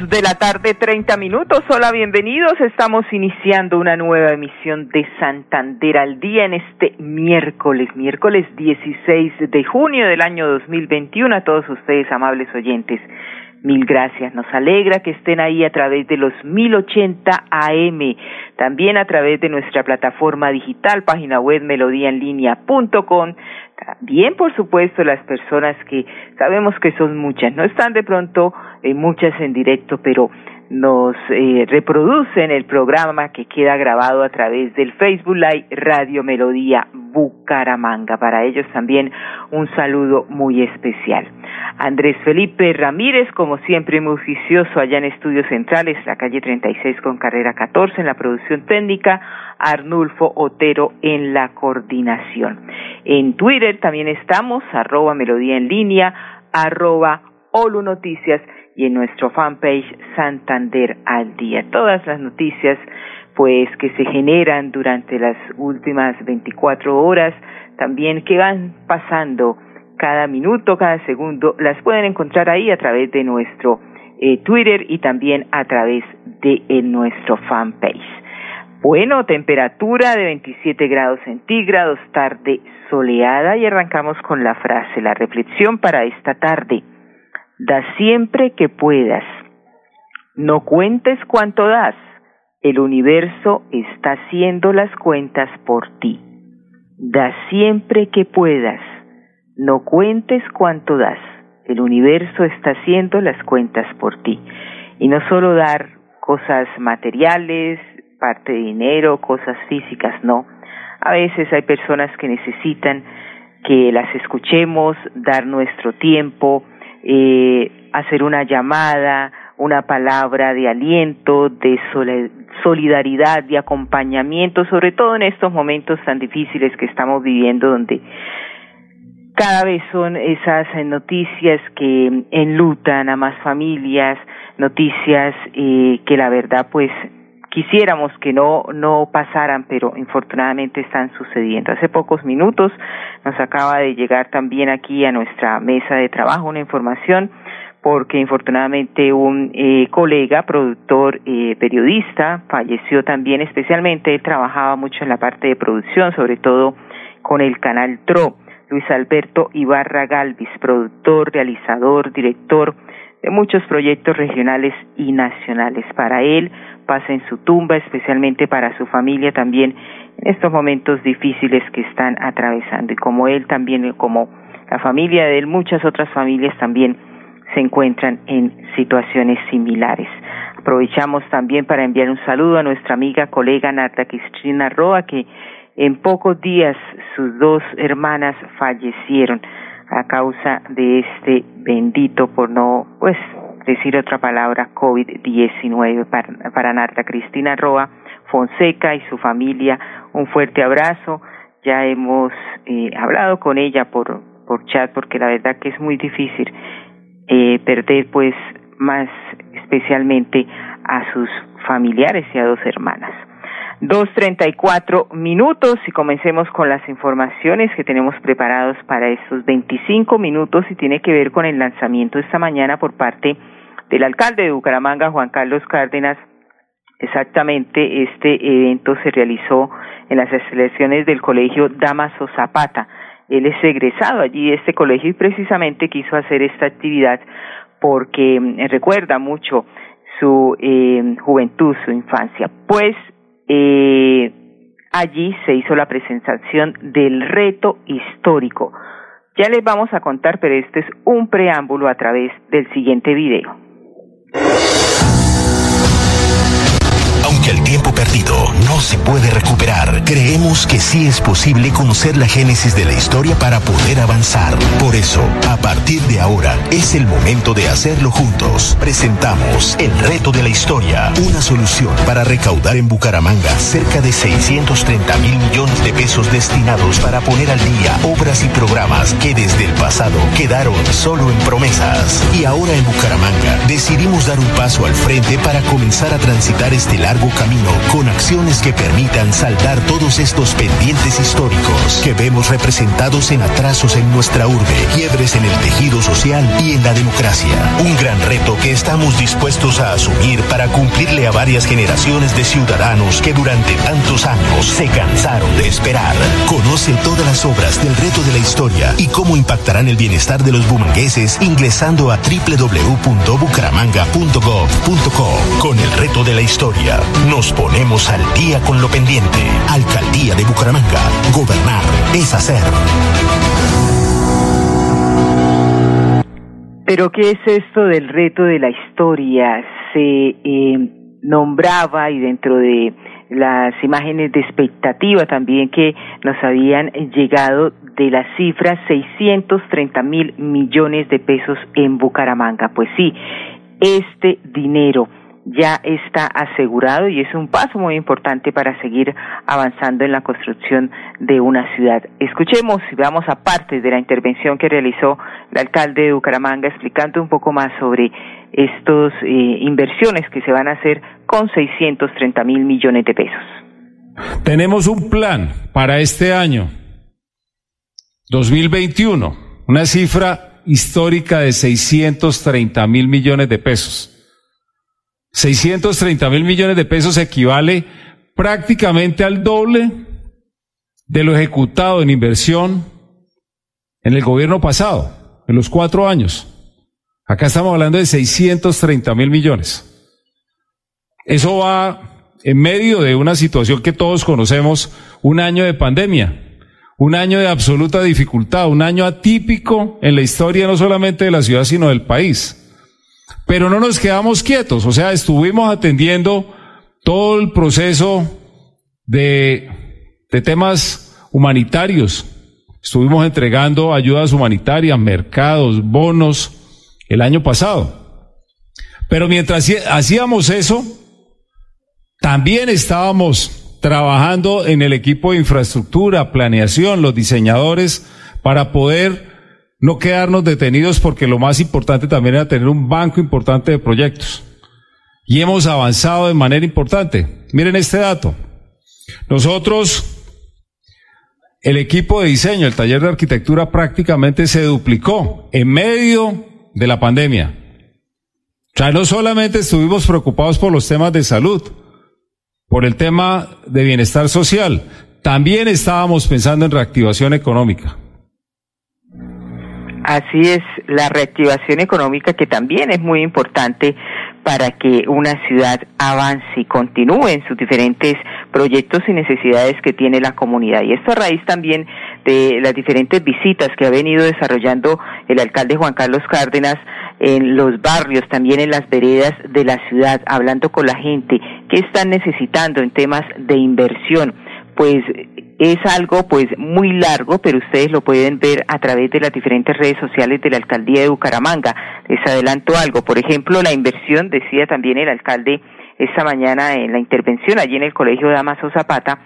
De la tarde, 30 minutos. Hola, bienvenidos. Estamos iniciando una nueva emisión de Santander al día en este miércoles, miércoles 16 de junio del año 2021. A todos ustedes, amables oyentes, mil gracias. Nos alegra que estén ahí a través de los 1080 AM, también a través de nuestra plataforma digital, página web melodíaenlínea.com también, por supuesto, las personas que sabemos que son muchas, no están de pronto eh, muchas en directo, pero nos eh, reproducen el programa que queda grabado a través del Facebook Live Radio Melodía Bucaramanga. Para ellos también un saludo muy especial. Andrés Felipe Ramírez, como siempre, muy juicioso allá en Estudios Centrales, la calle 36 con carrera 14 en la producción técnica, Arnulfo Otero en la coordinación. En Twitter también estamos, arroba melodía en línea, arroba Noticias y en nuestro fanpage Santander al día. Todas las noticias pues que se generan durante las últimas 24 horas, también que van pasando cada minuto, cada segundo, las pueden encontrar ahí a través de nuestro eh, Twitter y también a través de nuestro fanpage. Bueno, temperatura de 27 grados centígrados, tarde soleada y arrancamos con la frase, la reflexión para esta tarde. Da siempre que puedas. No cuentes cuánto das. El universo está haciendo las cuentas por ti. Da siempre que puedas. No cuentes cuánto das. El universo está haciendo las cuentas por ti. Y no solo dar cosas materiales, parte de dinero, cosas físicas, no. A veces hay personas que necesitan que las escuchemos, dar nuestro tiempo, eh, hacer una llamada, una palabra de aliento, de solidaridad, de acompañamiento, sobre todo en estos momentos tan difíciles que estamos viviendo, donde cada vez son esas noticias que enlutan a más familias, noticias eh, que la verdad pues quisiéramos que no, no pasaran, pero infortunadamente están sucediendo. Hace pocos minutos nos acaba de llegar también aquí a nuestra mesa de trabajo una información porque infortunadamente un eh, colega, productor, eh, periodista, falleció también especialmente, él trabajaba mucho en la parte de producción, sobre todo con el canal TRO, Luis Alberto Ibarra Galvis, productor, realizador, director de muchos proyectos regionales y nacionales. Para él, pasa en su tumba, especialmente para su familia también en estos momentos difíciles que están atravesando. Y como él también, como la familia de él, muchas otras familias también se encuentran en situaciones similares. Aprovechamos también para enviar un saludo a nuestra amiga, colega Nata Cristina Roa, que en pocos días sus dos hermanas fallecieron a causa de este bendito, por no, pues, decir otra palabra, COVID-19. Para, para Narta Cristina Roa Fonseca y su familia, un fuerte abrazo. Ya hemos eh, hablado con ella por, por chat porque la verdad que es muy difícil eh, perder pues más especialmente a sus familiares y a dos hermanas. Dos treinta y cuatro minutos y comencemos con las informaciones que tenemos preparados para estos veinticinco minutos y tiene que ver con el lanzamiento esta mañana por parte del alcalde de Bucaramanga, Juan Carlos Cárdenas. Exactamente, este evento se realizó en las instalaciones del colegio Damaso Zapata. Él es egresado allí de este colegio y precisamente quiso hacer esta actividad porque mm, recuerda mucho su eh, juventud, su infancia. Pues eh, allí se hizo la presentación del reto histórico. Ya les vamos a contar, pero este es un preámbulo a través del siguiente video. El tiempo perdido no se puede recuperar, creemos que sí es posible conocer la génesis de la historia para poder avanzar. Por eso, a partir de ahora, es el momento de hacerlo juntos. Presentamos El Reto de la Historia, una solución para recaudar en Bucaramanga cerca de 630 mil millones de pesos destinados para poner al día obras y programas que desde el pasado quedaron solo en promesas. Y ahora en Bucaramanga decidimos dar un paso al frente para comenzar a transitar este largo camino con acciones que permitan saldar todos estos pendientes históricos que vemos representados en atrasos en nuestra urbe, quiebres en el tejido social y en la democracia. Un gran reto que estamos dispuestos a asumir para cumplirle a varias generaciones de ciudadanos que durante tantos años se cansaron de esperar. Conoce todas las obras del reto de la historia y cómo impactarán el bienestar de los bumangueses ingresando a www.bucaramanga.gov.co. Con el reto de la historia, nos ponemos al día con lo pendiente. Alcaldía de Bucaramanga. Gobernar es hacer. Pero ¿qué es esto del reto de la historia? Se eh, nombraba y dentro de las imágenes de expectativa también que nos habían llegado de la cifra 630 mil millones de pesos en Bucaramanga. Pues sí, este dinero ya está asegurado y es un paso muy importante para seguir avanzando en la construcción de una ciudad. Escuchemos y veamos aparte de la intervención que realizó el alcalde de Bucaramanga explicando un poco más sobre estas eh, inversiones que se van a hacer con 630 mil millones de pesos. Tenemos un plan para este año 2021, una cifra histórica de 630 mil millones de pesos. 630 mil millones de pesos equivale prácticamente al doble de lo ejecutado en inversión en el gobierno pasado, en los cuatro años. Acá estamos hablando de 630 mil millones. Eso va en medio de una situación que todos conocemos, un año de pandemia, un año de absoluta dificultad, un año atípico en la historia no solamente de la ciudad, sino del país. Pero no nos quedamos quietos, o sea, estuvimos atendiendo todo el proceso de, de temas humanitarios. Estuvimos entregando ayudas humanitarias, mercados, bonos el año pasado. Pero mientras hacíamos eso, también estábamos trabajando en el equipo de infraestructura, planeación, los diseñadores, para poder no quedarnos detenidos porque lo más importante también era tener un banco importante de proyectos. Y hemos avanzado de manera importante. Miren este dato. Nosotros, el equipo de diseño, el taller de arquitectura prácticamente se duplicó en medio de la pandemia. O sea, no solamente estuvimos preocupados por los temas de salud, por el tema de bienestar social, también estábamos pensando en reactivación económica. Así es, la reactivación económica que también es muy importante para que una ciudad avance y continúe en sus diferentes proyectos y necesidades que tiene la comunidad. Y esto a raíz también de las diferentes visitas que ha venido desarrollando el alcalde Juan Carlos Cárdenas en los barrios, también en las veredas de la ciudad, hablando con la gente, qué están necesitando en temas de inversión pues es algo pues muy largo, pero ustedes lo pueden ver a través de las diferentes redes sociales de la alcaldía de Bucaramanga. Les adelanto algo, por ejemplo, la inversión, decía también el alcalde esta mañana en la intervención allí en el Colegio Damaso Zapata,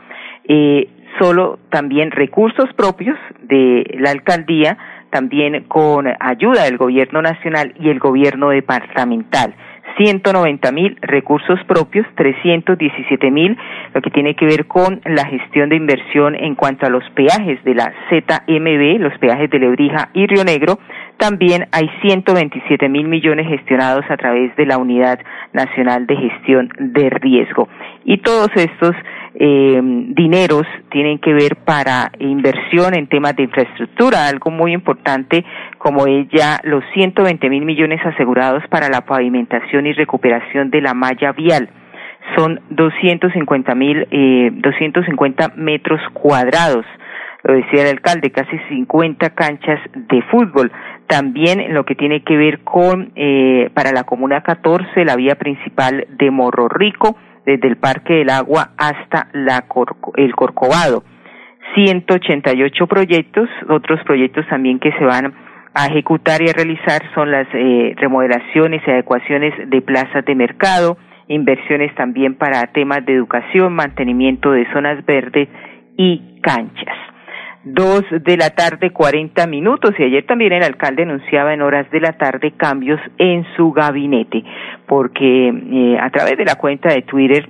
eh, solo también recursos propios de la alcaldía, también con ayuda del gobierno nacional y el gobierno departamental. 190 mil recursos propios, 317 mil lo que tiene que ver con la gestión de inversión en cuanto a los peajes de la ZMB, los peajes de Lebrija y Río Negro. También hay 127 mil millones gestionados a través de la Unidad Nacional de Gestión de Riesgo. Y todos estos eh, dineros tienen que ver para inversión en temas de infraestructura, algo muy importante como es ya los 120 mil millones asegurados para la pavimentación y recuperación de la malla vial. Son 250 mil, eh, 250 metros cuadrados lo decía el alcalde, casi 50 canchas de fútbol. También lo que tiene que ver con, eh, para la Comuna 14, la vía principal de Morro Rico, desde el Parque del Agua hasta la el Corcovado. 188 proyectos, otros proyectos también que se van a ejecutar y a realizar son las eh, remodelaciones y adecuaciones de plazas de mercado, inversiones también para temas de educación, mantenimiento de zonas verdes y canchas. Dos de la tarde, cuarenta minutos. Y ayer también el alcalde anunciaba en horas de la tarde cambios en su gabinete, porque eh, a través de la cuenta de Twitter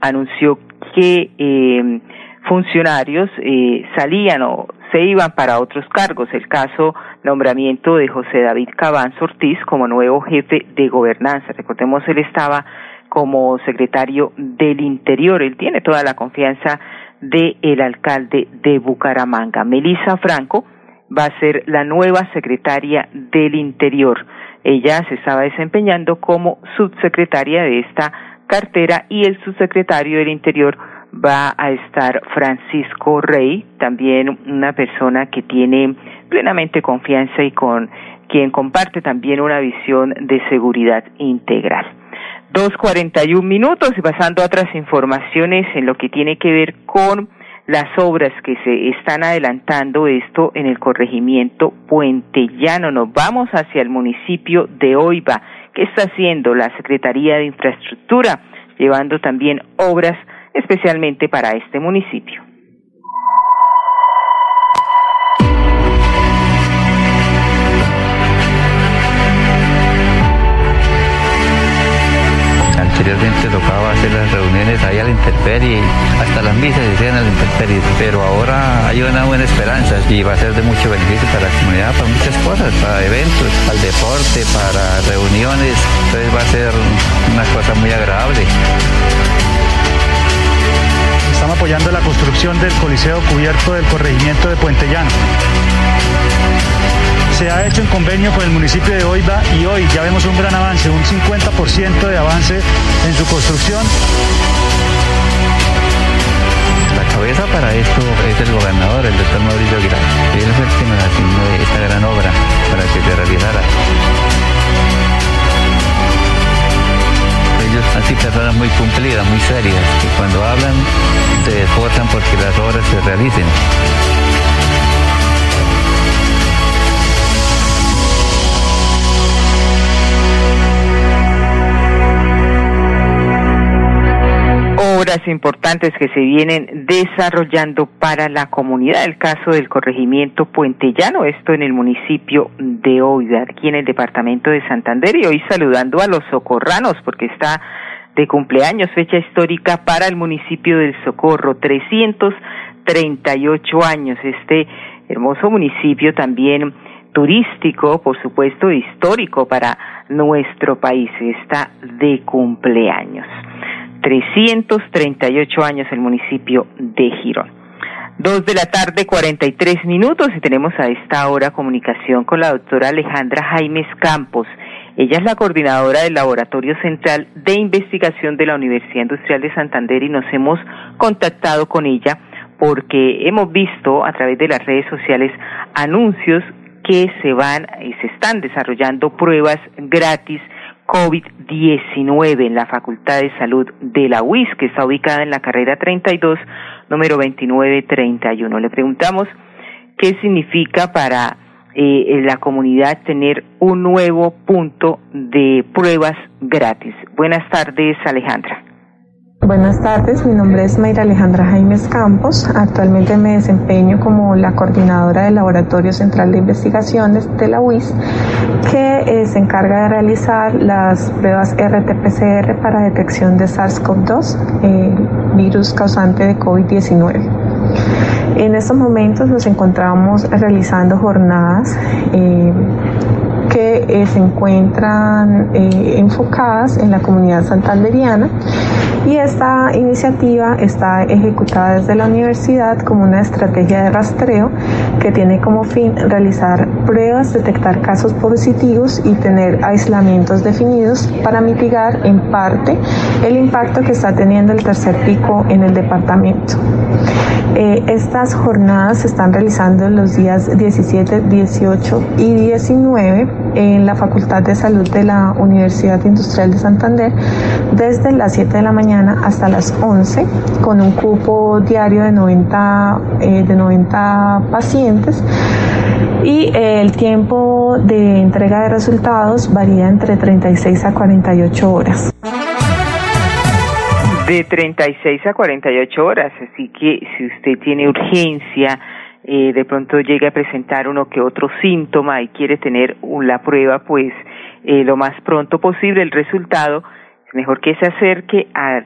anunció que eh, funcionarios eh, salían o se iban para otros cargos. El caso nombramiento de José David Cabán Ortiz como nuevo jefe de gobernanza. Recordemos, él estaba como secretario del Interior. Él tiene toda la confianza del el alcalde de Bucaramanga. Melissa Franco va a ser la nueva secretaria del Interior. Ella se estaba desempeñando como subsecretaria de esta cartera y el subsecretario del Interior va a estar Francisco Rey, también una persona que tiene plenamente confianza y con quien comparte también una visión de seguridad integral. Dos cuarenta y un minutos y pasando a otras informaciones en lo que tiene que ver con las obras que se están adelantando esto en el corregimiento Puente Llano. Nos vamos hacia el municipio de Oiva. ¿Qué está haciendo la Secretaría de Infraestructura? Llevando también obras especialmente para este municipio. Intemperie, hasta las misas se hacían intemperie, pero ahora hay una buena esperanza y va a ser de mucho beneficio para la comunidad, para muchas cosas, para eventos, para el deporte, para reuniones, entonces va a ser una cosa muy agradable. Estamos apoyando la construcción del Coliseo Cubierto del Corregimiento de Puente Llano se ha hecho un convenio con el municipio de Oiva y hoy ya vemos un gran avance, un 50% de avance en su construcción. La cabeza para esto es el gobernador, el doctor Mauricio Aguilar. Él fue el que nos asignó esta gran obra para que se realizara. Ellos han sido personas muy cumplidas, muy serias, que cuando hablan se esforzan porque las obras se realicen. Obras importantes que se vienen desarrollando para la comunidad. El caso del corregimiento Puente Llano, esto en el municipio de Oida, aquí en el departamento de Santander. Y hoy saludando a los socorranos, porque está de cumpleaños, fecha histórica para el municipio del Socorro, 338 años. Este hermoso municipio también turístico, por supuesto, histórico para nuestro país. Está de cumpleaños. 338 años el municipio de Girón. Dos de la tarde, 43 minutos, y tenemos a esta hora comunicación con la doctora Alejandra Jaimes Campos. Ella es la coordinadora del Laboratorio Central de Investigación de la Universidad Industrial de Santander y nos hemos contactado con ella porque hemos visto a través de las redes sociales anuncios que se van y se están desarrollando pruebas gratis COVID-19 en la Facultad de Salud de la UIS, que está ubicada en la carrera 32, número 2931. Le preguntamos qué significa para eh, la comunidad tener un nuevo punto de pruebas gratis. Buenas tardes, Alejandra. Buenas tardes, mi nombre es Mayra Alejandra Jaimes Campos. Actualmente me desempeño como la coordinadora del Laboratorio Central de Investigaciones de la UIS, que eh, se encarga de realizar las pruebas RT-PCR para detección de SARS-CoV-2, el virus causante de COVID-19. En estos momentos nos encontramos realizando jornadas eh, que eh, se encuentran enfocadas en la comunidad santanderiana y esta iniciativa está ejecutada desde la universidad como una estrategia de rastreo que tiene como fin realizar pruebas, detectar casos positivos y tener aislamientos definidos para mitigar en parte el impacto que está teniendo el tercer pico en el departamento. Eh, estas jornadas se están realizando los días 17, 18 y 19 en la Facultad de Salud de la Universidad Industrial de Santander desde las 7 de la mañana hasta las 11 con un cupo diario de 90, eh, de 90 pacientes y eh, el tiempo de entrega de resultados varía entre 36 a 48 horas. De 36 a 48 horas, así que si usted tiene urgencia, eh, de pronto llega a presentar uno que otro síntoma y quiere tener la prueba, pues eh, lo más pronto posible el resultado, mejor que se acerque a,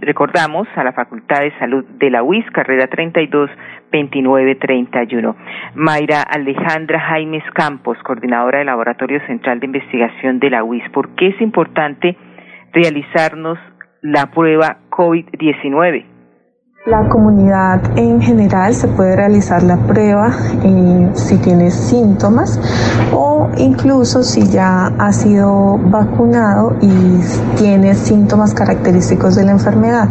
recordamos, a la Facultad de Salud de la UIS, carrera 32 29 31. Mayra Alejandra Jaimes Campos, coordinadora del Laboratorio Central de Investigación de la UIS, ¿por qué es importante realizarnos la prueba COVID-19? La comunidad en general se puede realizar la prueba eh, si tiene síntomas o incluso si ya ha sido vacunado y tiene síntomas característicos de la enfermedad.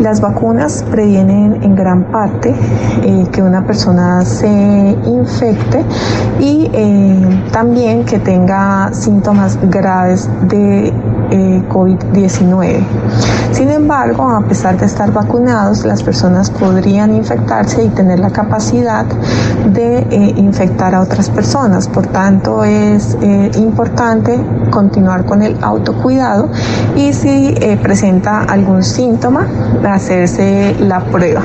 Las vacunas previenen en gran parte eh, que una persona se infecte y eh, también que tenga síntomas graves de COVID-19. Sin embargo, a pesar de estar vacunados, las personas podrían infectarse y tener la capacidad de eh, infectar a otras personas. Por tanto, es eh, importante continuar con el autocuidado y si eh, presenta algún síntoma, hacerse la prueba.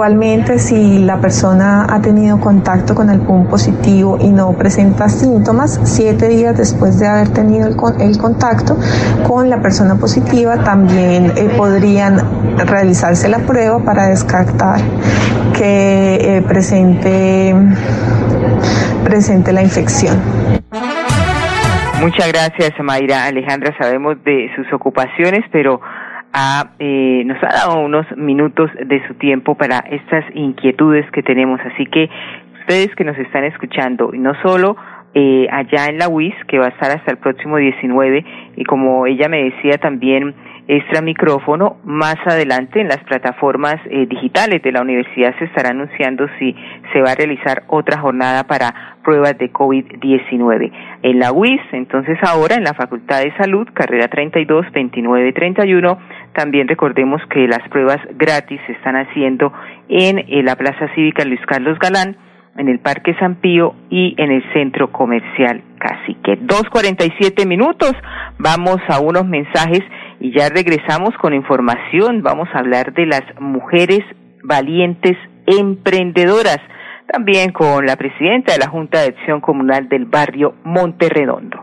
Igualmente, si la persona ha tenido contacto con el PUM positivo y no presenta síntomas, siete días después de haber tenido el, el contacto con la persona positiva, también eh, podrían realizarse la prueba para descartar que eh, presente, presente la infección. Muchas gracias, Mayra. Alejandra, sabemos de sus ocupaciones, pero eh, nos ha dado unos minutos de su tiempo para estas inquietudes que tenemos. Así que ustedes que nos están escuchando, y no solo eh, allá en la UIS, que va a estar hasta el próximo 19, y como ella me decía también, extra micrófono. Más adelante en las plataformas eh, digitales de la universidad se estará anunciando si se va a realizar otra jornada para pruebas de COVID-19. En la UIS, entonces ahora en la Facultad de Salud, carrera 32, 29, 31, también recordemos que las pruebas gratis se están haciendo en eh, la Plaza Cívica Luis Carlos Galán, en el Parque San Pío y en el Centro Comercial Cacique. 2.47 minutos, vamos a unos mensajes y ya regresamos con información. Vamos a hablar de las mujeres valientes emprendedoras, también con la presidenta de la Junta de Acción Comunal del barrio Monterredondo.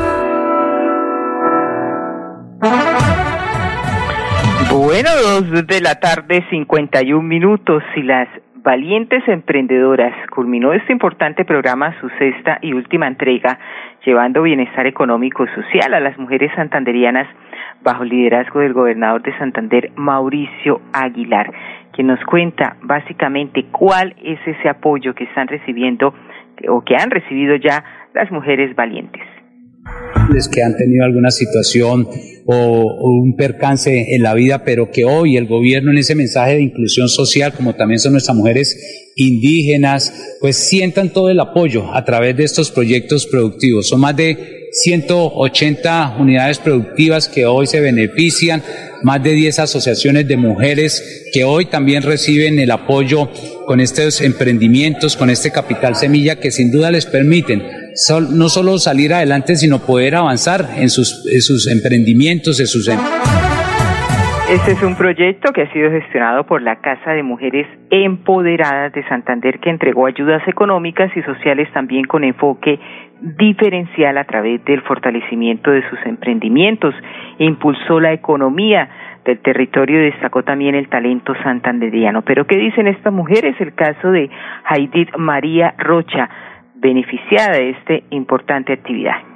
Bueno, dos de la tarde, 51 minutos y las valientes emprendedoras. Culminó este importante programa su sexta y última entrega, llevando bienestar económico y social a las mujeres santanderianas bajo el liderazgo del gobernador de Santander, Mauricio Aguilar, quien nos cuenta básicamente cuál es ese apoyo que están recibiendo o que han recibido ya las mujeres valientes que han tenido alguna situación o, un percance en la vida, pero que hoy el gobierno en ese mensaje de inclusión social, como también son nuestras mujeres indígenas, pues sientan todo el apoyo a través de estos proyectos productivos. Son más de 180 unidades productivas que hoy se benefician, más de 10 asociaciones de mujeres que hoy también reciben el apoyo con estos emprendimientos, con este capital semilla que sin duda les permiten no solo salir adelante, sino poder avanzar en sus, en sus emprendimientos, en sus... Em- este es un proyecto que ha sido gestionado por la Casa de Mujeres Empoderadas de Santander, que entregó ayudas económicas y sociales también con enfoque diferencial a través del fortalecimiento de sus emprendimientos. Impulsó la economía del territorio y destacó también el talento santanderiano. Pero ¿qué dicen estas mujeres? El caso de Haidit María Rocha, beneficiada de esta importante actividad.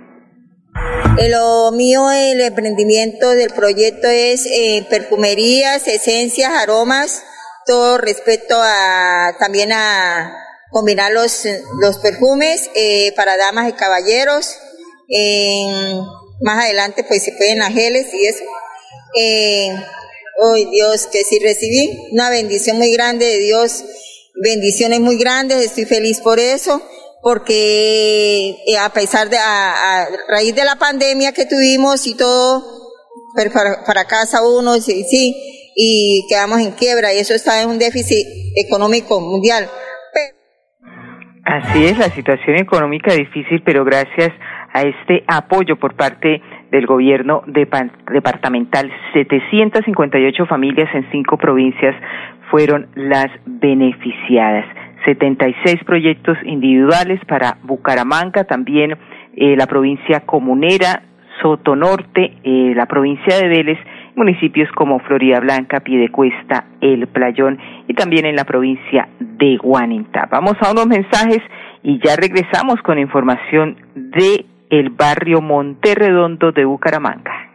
Eh, lo mío, el emprendimiento del proyecto es eh, perfumerías, esencias, aromas, todo respecto a también a combinar los, los perfumes eh, para damas y caballeros. más adelante pues se pueden las geles y eso. oh Dios, que si recibí una bendición muy grande de Dios, bendiciones muy grandes, estoy feliz por eso porque eh, a pesar de, a, raíz de la pandemia que tuvimos y todo, pero para, casa uno, sí, sí, y quedamos en quiebra y eso está en un déficit económico mundial. Así es, la situación económica difícil, pero gracias a este apoyo por parte del gobierno departamental, 758 familias en cinco provincias fueron las beneficiadas. 76 proyectos individuales para Bucaramanga, también eh, la provincia comunera, Soto Norte, eh, la provincia de Vélez, municipios como Florida Blanca, Piedecuesta, El Playón y también en la provincia de Guanintá. Vamos a unos mensajes y ya regresamos con información de el barrio Monterredondo de Bucaramanga.